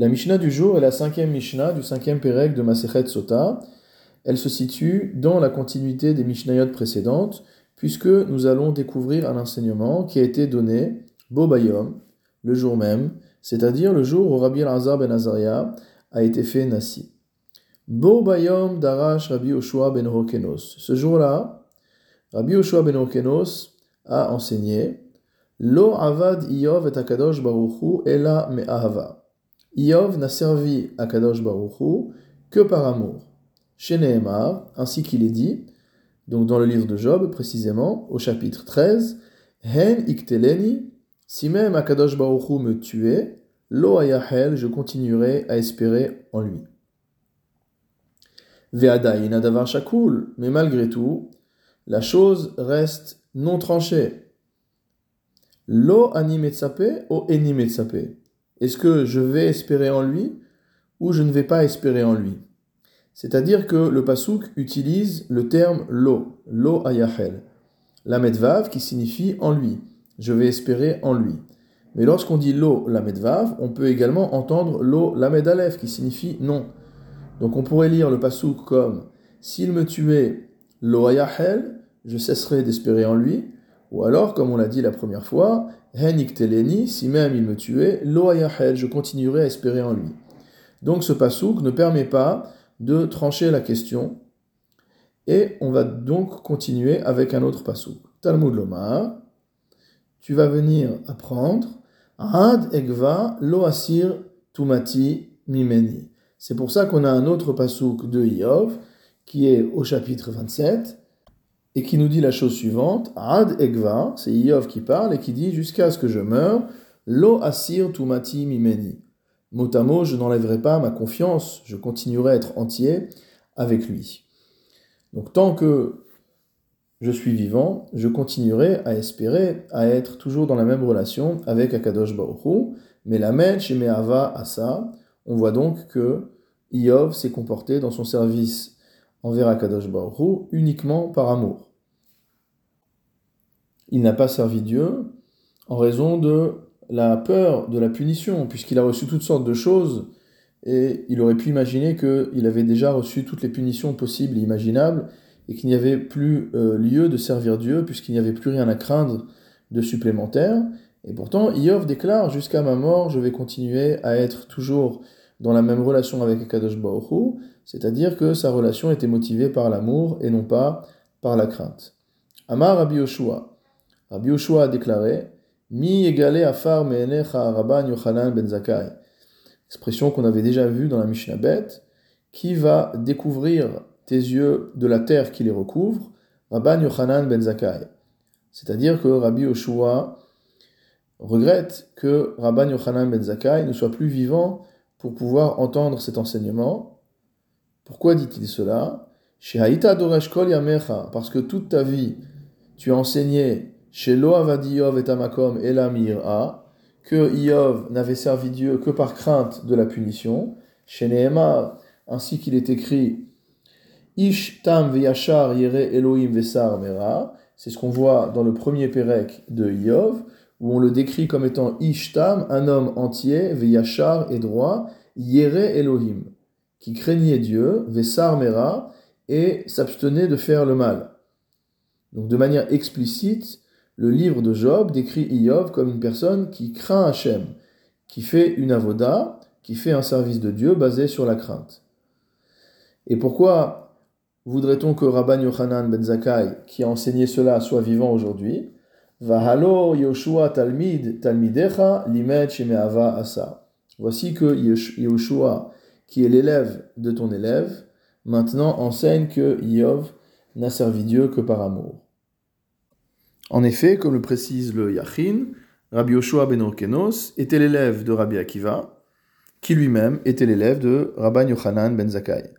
La Mishnah du jour est la cinquième Mishnah du cinquième Pérec de Masechet Sota. Elle se situe dans la continuité des Mishnayot précédentes, puisque nous allons découvrir un enseignement qui a été donné, Bobayom, le jour même, c'est-à-dire le jour où Rabbi Elazar ben Azaria a été fait Nasi. Bobayom darash Rabbi Oshua ben Rokenos. Ce jour-là, Rabbi Oshua ben Rokenos a enseigné Lo avad Iyov et Akadosh Baruchu ela me'ahava. Iov n'a servi à Kadosh Baruchu que par amour. Chez Nehemar, ainsi qu'il est dit, donc dans le livre de Job précisément, au chapitre 13, Hen ikteleni, si même Akadosh Baruchu me tuait, lo ayahel, je continuerai à espérer en lui. Ve'adayin adavar shakul, mais malgré tout, la chose reste non tranchée. Lo ani metsape o eni metsape. Est-ce que je vais espérer en lui ou je ne vais pas espérer en lui? C'est-à-dire que le pasouk utilise le terme lo, lo ayahel, la medvav qui signifie en lui. Je vais espérer en lui. Mais lorsqu'on dit lo la medvav, on peut également entendre lo la medalef qui signifie non. Donc on pourrait lire le pasouk comme s'il me tuait lo ayahel, je cesserai d'espérer en lui. Ou alors, comme on l'a dit la première fois, Henik teleni, si même il me tuait, lo je continuerai à espérer en lui. Donc ce pasouk ne permet pas de trancher la question. Et on va donc continuer avec un autre pasouk. Talmud Lomar, tu vas venir apprendre Ad egva lo asir tumati mimeni. C'est pour ça qu'on a un autre pasouk de Iov qui est au chapitre 27 et qui nous dit la chose suivante Ad Egva, c'est Iov qui parle et qui dit Jusqu'à ce que je meure, Lo Asir Tumati Mimeni. Mot à mot, je n'enlèverai pas ma confiance, je continuerai à être entier avec lui. Donc tant que je suis vivant, je continuerai à espérer à être toujours dans la même relation avec Akadosh Baruch mais la Mench et Me'ava Asa, on voit donc que Iov s'est comporté dans son service envers Akadosh Baruch uniquement par amour. Il n'a pas servi Dieu en raison de la peur de la punition, puisqu'il a reçu toutes sortes de choses, et il aurait pu imaginer qu'il avait déjà reçu toutes les punitions possibles et imaginables, et qu'il n'y avait plus euh, lieu de servir Dieu, puisqu'il n'y avait plus rien à craindre de supplémentaire. Et pourtant, Iov déclare Jusqu'à ma mort, je vais continuer à être toujours dans la même relation avec Akadosh Baruch c'est-à-dire que sa relation était motivée par l'amour et non pas par la crainte. Amar Rabbi Yoshua. Rabbi Yoshua a déclaré Mi égale afar meenecha Rabban Yochanan ben Zakai. Expression qu'on avait déjà vue dans la Mishnah Bet. Qui va découvrir tes yeux de la terre qui les recouvre? Rabban Yochanan ben Zakai. C'est-à-dire que Rabbi Yoshua regrette que Rabban Yochanan ben Zakai ne soit plus vivant pour pouvoir entendre cet enseignement pourquoi dit-il cela? Parce que toute ta vie, tu as enseigné chez Loavadiyov et Tamakom et Lamira que Iov n'avait servi Dieu que par crainte de la punition. Chez Nehemar, ainsi qu'il est écrit Ish tam veyachar yere Elohim vesar mera. C'est ce qu'on voit dans le premier Pérec de Iov, où on le décrit comme étant Ish tam, un homme entier, veyachar et droit, yere Elohim qui craignait Dieu, Vessar Mera, et s'abstenait de faire le mal. Donc de manière explicite, le livre de Job décrit Iyov comme une personne qui craint Hachem, qui fait une avoda, qui fait un service de Dieu basé sur la crainte. Et pourquoi voudrait-on que Rabban Yochanan ben Zakkai, qui a enseigné cela, soit vivant aujourd'hui? Vahalo Yoshua Talmid Talmidecha Shemeava Asa. Voici que Yoshua qui est l'élève de ton élève, maintenant enseigne que Yov n'a servi Dieu que par amour. En effet, comme le précise le Yachin, Rabbi Yoshua ben Orkenos était l'élève de Rabbi Akiva, qui lui-même était l'élève de Rabban Yochanan ben Zakkai.